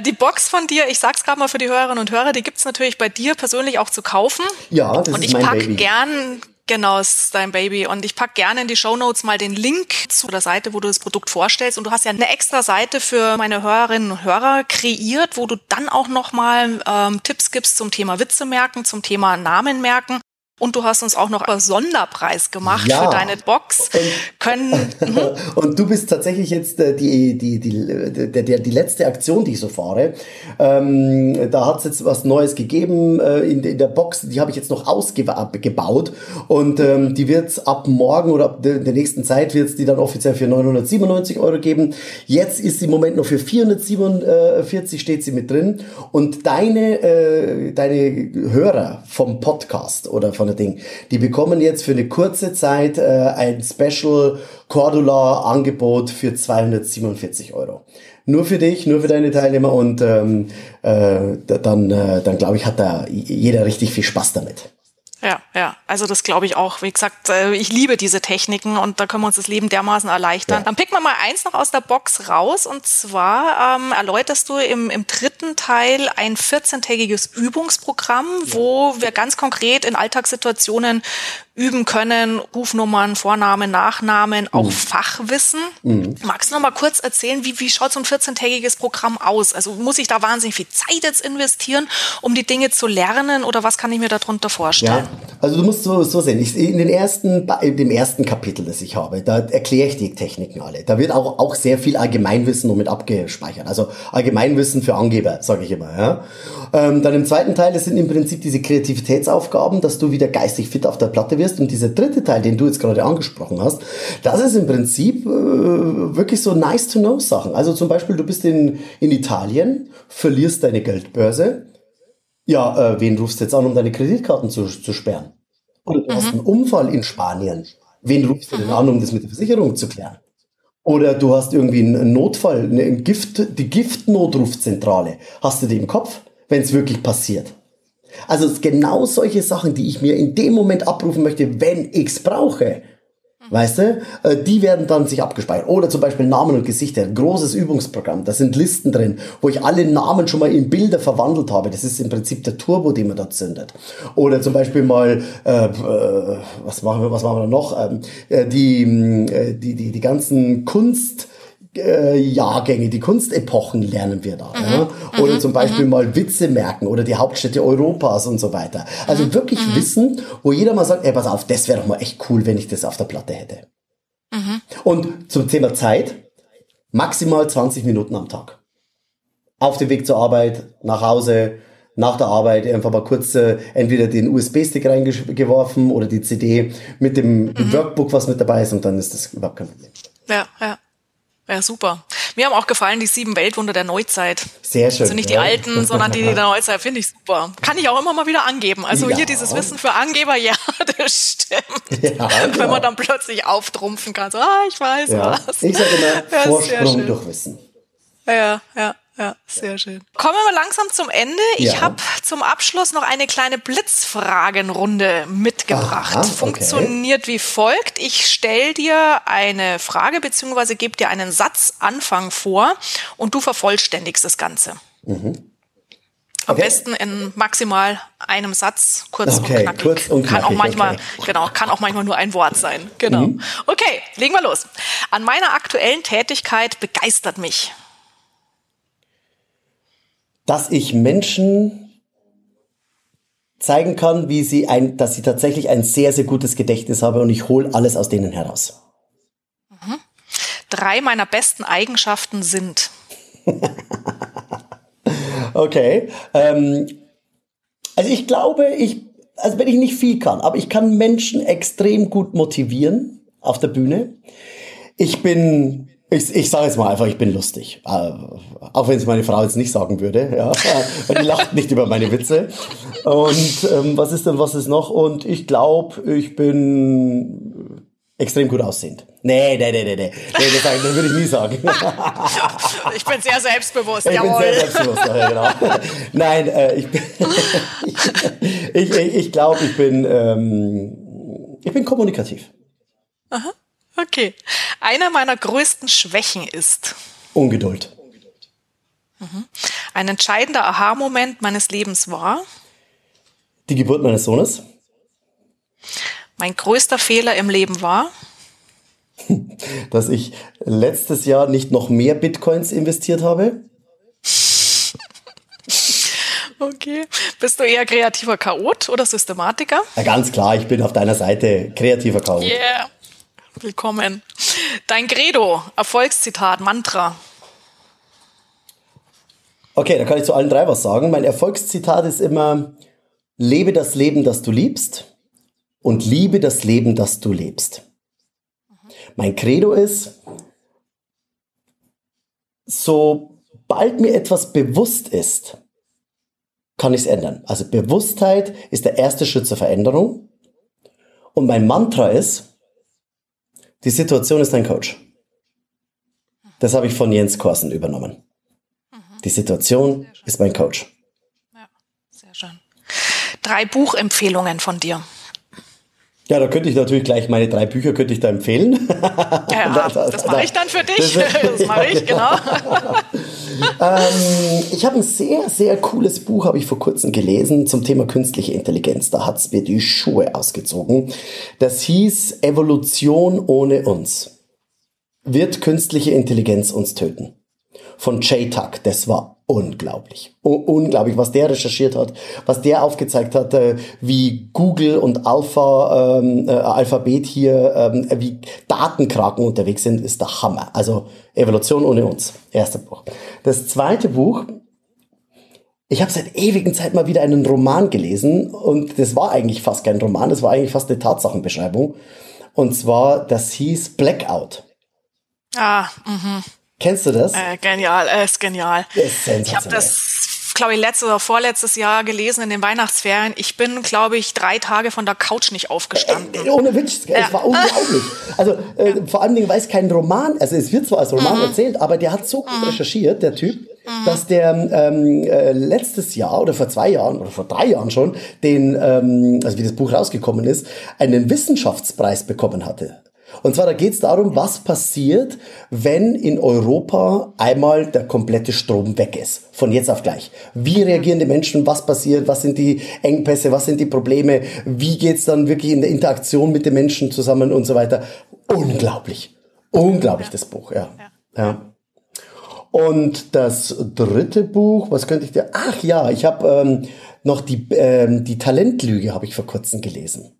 Die Box von dir, ich sag's gerade mal für die Hörerinnen und Hörer, die gibt's natürlich bei dir persönlich auch zu kaufen. Ja, das und ist mein Baby. Und ich pack gern Genau, ist dein Baby. Und ich pack gerne in die Show Notes mal den Link zu der Seite, wo du das Produkt vorstellst. Und du hast ja eine extra Seite für meine Hörerinnen und Hörer kreiert, wo du dann auch nochmal ähm, Tipps gibst zum Thema Witze merken, zum Thema Namen merken. Und du hast uns auch noch einen Sonderpreis gemacht ja. für deine Box. Und, Können, mhm. und du bist tatsächlich jetzt äh, die, die, die, die, die, die letzte Aktion, die ich so fahre. Ähm, da hat es jetzt was Neues gegeben äh, in, in der Box. Die habe ich jetzt noch ausgebaut. Und ähm, die wird ab morgen oder ab der, der nächsten Zeit wird es die dann offiziell für 997 Euro geben. Jetzt ist sie im Moment noch für 447 steht sie mit drin. Und deine, äh, deine Hörer vom Podcast oder von Ding. Die bekommen jetzt für eine kurze Zeit äh, ein Special Cordula-Angebot für 247 Euro. Nur für dich, nur für deine Teilnehmer und ähm, äh, dann, äh, dann glaube ich, hat da jeder richtig viel Spaß damit. Ja, ja, also das glaube ich auch. Wie gesagt, äh, ich liebe diese Techniken und da können wir uns das Leben dermaßen erleichtern. Ja. Dann picken wir mal eins noch aus der Box raus und zwar ähm, erläuterst du im, im dritten Teil ein 14-tägiges Übungsprogramm, ja. wo wir ganz konkret in Alltagssituationen üben können, Rufnummern, Vornamen, Nachnamen, auch mhm. Fachwissen. Mhm. Magst du noch mal kurz erzählen, wie, wie schaut so ein 14-tägiges Programm aus? Also muss ich da wahnsinnig viel Zeit jetzt investieren, um die Dinge zu lernen oder was kann ich mir darunter vorstellen? Ja, also du musst so, so sehen, ich, in den ersten, in dem ersten Kapitel, das ich habe, da erkläre ich die Techniken alle. Da wird auch, auch sehr viel Allgemeinwissen noch mit abgespeichert. Also Allgemeinwissen für Angeber, sage ich immer. Ja? Ähm, dann im zweiten Teil, das sind im Prinzip diese Kreativitätsaufgaben, dass du wieder geistig fit auf der Platte wirst. Und dieser dritte Teil, den du jetzt gerade angesprochen hast, das ist im Prinzip äh, wirklich so nice to know Sachen. Also zum Beispiel, du bist in, in Italien, verlierst deine Geldbörse. Ja, äh, wen rufst du jetzt an, um deine Kreditkarten zu, zu sperren? Oder du mhm. hast einen Unfall in Spanien. Wen rufst du denn an, um das mit der Versicherung zu klären? Oder du hast irgendwie einen Notfall, eine Gift, die Giftnotrufzentrale. Hast du die im Kopf? wenn es wirklich passiert. Also genau solche Sachen, die ich mir in dem Moment abrufen möchte, wenn ich es brauche. Weißt du, äh, die werden dann sich abgespeichert. Oder zum Beispiel Namen und Gesichter. Großes Übungsprogramm. Da sind Listen drin, wo ich alle Namen schon mal in Bilder verwandelt habe. Das ist im Prinzip der Turbo, den man da zündet. Oder zum Beispiel mal, äh, äh was machen wir, was machen wir noch? Ähm, äh, die, äh, die, die, die ganzen Kunst, äh, Jahrgänge, die Kunstepochen lernen wir da. Mhm. Ja? Oder mhm. zum Beispiel mhm. mal Witze merken oder die Hauptstädte Europas und so weiter. Also mhm. wirklich mhm. Wissen, wo jeder mal sagt, ey, pass auf, das wäre doch mal echt cool, wenn ich das auf der Platte hätte. Mhm. Und zum Thema Zeit, maximal 20 Minuten am Tag. Auf dem Weg zur Arbeit, nach Hause, nach der Arbeit einfach mal kurz äh, entweder den USB-Stick reingeworfen oder die CD mit dem mhm. Workbook, was mit dabei ist und dann ist das überhaupt kein Problem. Ja, ja. Ja, super. Mir haben auch gefallen die sieben Weltwunder der Neuzeit. Sehr schön. Also nicht die ja. alten, sondern die, die der Neuzeit finde ich super. Kann ich auch immer mal wieder angeben. Also ja. hier dieses Wissen für Angeber, ja, das stimmt. Ja, Wenn man dann plötzlich auftrumpfen kann, so, ah, ich weiß was. Ich sage immer, Vorsprung durch Wissen. Ja, ja. Ja, sehr schön. Kommen wir langsam zum Ende. Ich ja. habe zum Abschluss noch eine kleine Blitzfragenrunde mitgebracht. Aha, okay. Funktioniert wie folgt. Ich stelle dir eine Frage bzw. gebe dir einen Satzanfang vor und du vervollständigst das Ganze. Mhm. Am okay. besten in maximal einem Satz, kurz okay, und knackig. Kurz und knackig. Kann auch manchmal, okay. genau, kann auch manchmal nur ein Wort sein. Genau. Mhm. Okay, legen wir los. An meiner aktuellen Tätigkeit begeistert mich dass ich Menschen zeigen kann, wie sie ein, dass sie tatsächlich ein sehr, sehr gutes Gedächtnis habe und ich hole alles aus denen heraus. Mhm. Drei meiner besten Eigenschaften sind. okay. Ähm, also ich glaube, ich, also wenn ich nicht viel kann, aber ich kann Menschen extrem gut motivieren auf der Bühne. Ich bin Ich, ich sage jetzt mal einfach, ich bin lustig. Äh, auch wenn es meine Frau jetzt nicht sagen würde. Ja. Die lacht nicht über meine Witze. Und ähm, was ist denn, was ist noch? Und ich glaube, ich bin extrem gut aussehend. Nee, nee, nee, nee, nee. nee das, das würde ich nie sagen. ich bin sehr selbstbewusst, ich jawohl. bin sehr selbstbewusst, ja, genau. Nein, äh, ich, ich, ich, ich glaube, ich bin, ähm, ich bin kommunikativ. Aha. Okay. Einer meiner größten Schwächen ist Ungeduld. Mhm. Ein entscheidender Aha-Moment meines Lebens war die Geburt meines Sohnes. Mein größter Fehler im Leben war dass ich letztes Jahr nicht noch mehr Bitcoins investiert habe. Okay. Bist du eher kreativer Chaot oder Systematiker? Ja, ganz klar, ich bin auf deiner Seite kreativer Chaot. Yeah. Willkommen. Dein Credo, Erfolgszitat, Mantra. Okay, da kann ich zu allen drei was sagen. Mein Erfolgszitat ist immer, lebe das Leben, das du liebst und liebe das Leben, das du lebst. Mein Credo ist, sobald mir etwas bewusst ist, kann ich es ändern. Also Bewusstheit ist der erste Schritt zur Veränderung. Und mein Mantra ist, die Situation ist ein Coach. Das habe ich von Jens Korsen übernommen. Die Situation ist mein Coach. Ja, sehr schön. Drei Buchempfehlungen von dir. Ja, da könnte ich natürlich gleich meine drei Bücher könnte ich da empfehlen. Ja, das, mache ich dann für dich. Das mache ich, genau. ähm, ich habe ein sehr, sehr cooles Buch, habe ich vor kurzem gelesen, zum Thema künstliche Intelligenz. Da hat es mir die Schuhe ausgezogen. Das hieß Evolution ohne uns. Wird künstliche Intelligenz uns töten? Von Jay Tuck. Das war unglaublich. U unglaublich, was der recherchiert hat, was der aufgezeigt hat, äh, wie Google und Alpha, ähm, äh, Alphabet hier, ähm, wie Datenkraken unterwegs sind, ist der Hammer. Also Evolution ohne uns. Erster Buch. Das zweite Buch, ich habe seit ewigen Zeit mal wieder einen Roman gelesen und das war eigentlich fast kein Roman, das war eigentlich fast eine Tatsachenbeschreibung. Und zwar, das hieß Blackout. Ah, mhm. Kennst du das? Äh, genial, äh, ist genial. Ist ich habe das, glaube ich, letztes oder vorletztes Jahr gelesen in den Weihnachtsferien. Ich bin, glaube ich, drei Tage von der Couch nicht aufgestanden. Äh, ohne Witz, ja. es war unglaublich. Also äh, ja. vor allen Dingen, weil es kein Roman, also es wird zwar als Roman mhm. erzählt, aber der hat so gut mhm. recherchiert, der Typ, mhm. dass der ähm, äh, letztes Jahr oder vor zwei Jahren oder vor drei Jahren schon den, ähm, also wie das Buch rausgekommen ist, einen Wissenschaftspreis bekommen hatte. Und zwar, da geht es darum, was passiert, wenn in Europa einmal der komplette Strom weg ist. Von jetzt auf gleich. Wie reagieren die Menschen? Was passiert? Was sind die Engpässe? Was sind die Probleme? Wie geht's dann wirklich in der Interaktion mit den Menschen zusammen und so weiter? Unglaublich. Unglaublich, das Buch, ja. ja. ja. Und das dritte Buch, was könnte ich dir? Ach ja, ich habe ähm, noch die, ähm, die Talentlüge, habe ich vor kurzem gelesen.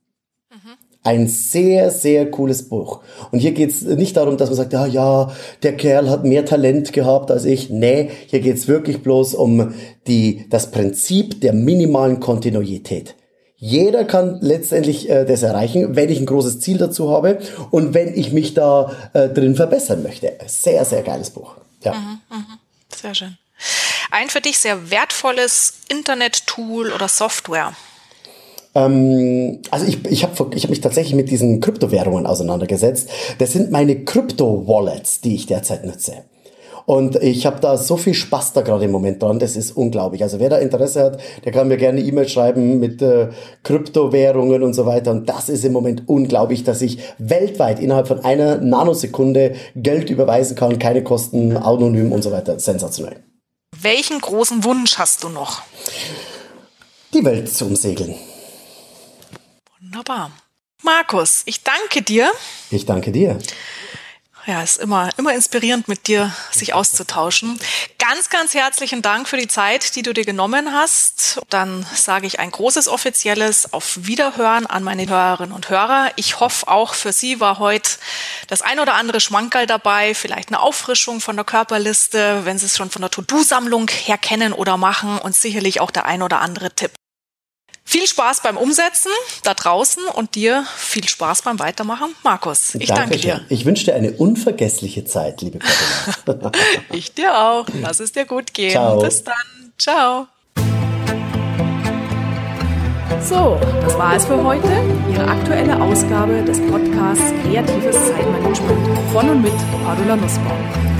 Ein sehr, sehr cooles Buch. Und hier geht's nicht darum, dass man sagt, ja, ja, der Kerl hat mehr Talent gehabt als ich. Nee, hier geht's wirklich bloß um die, das Prinzip der minimalen Kontinuität. Jeder kann letztendlich äh, das erreichen, wenn ich ein großes Ziel dazu habe und wenn ich mich da äh, drin verbessern möchte. Sehr, sehr geiles Buch. Ja. Mhm, mh. Sehr schön. Ein für dich sehr wertvolles Internet-Tool oder Software. Ähm, also ich, ich habe ich hab mich tatsächlich mit diesen Kryptowährungen auseinandergesetzt. Das sind meine Krypto-Wallets, die ich derzeit nutze. Und ich habe da so viel Spaß da gerade im Moment dran, das ist unglaublich. Also wer da Interesse hat, der kann mir gerne E-Mail schreiben mit äh, Kryptowährungen und so weiter. Und das ist im Moment unglaublich, dass ich weltweit innerhalb von einer Nanosekunde Geld überweisen kann, keine Kosten, anonym und so weiter. Sensationell. Welchen großen Wunsch hast du noch? Die Welt zu umsegeln. Wunderbar. Markus, ich danke dir. Ich danke dir. Ja, ist immer, immer inspirierend mit dir sich auszutauschen. Ganz, ganz herzlichen Dank für die Zeit, die du dir genommen hast. Dann sage ich ein großes offizielles Auf Wiederhören an meine Hörerinnen und Hörer. Ich hoffe auch für Sie war heute das ein oder andere Schmankerl dabei, vielleicht eine Auffrischung von der Körperliste, wenn Sie es schon von der To-Do-Sammlung her kennen oder machen und sicherlich auch der ein oder andere Tipp. Viel Spaß beim Umsetzen da draußen und dir viel Spaß beim Weitermachen, Markus. Ich danke, danke dir. Ich wünsche dir eine unvergessliche Zeit, liebe Katharina. ich dir auch. Lass es dir gut gehen. Ciao. Bis dann. Ciao. So, das war es für heute. Ihre aktuelle Ausgabe des Podcasts Kreatives Zeitmanagement von und mit Cordula Nussbaum.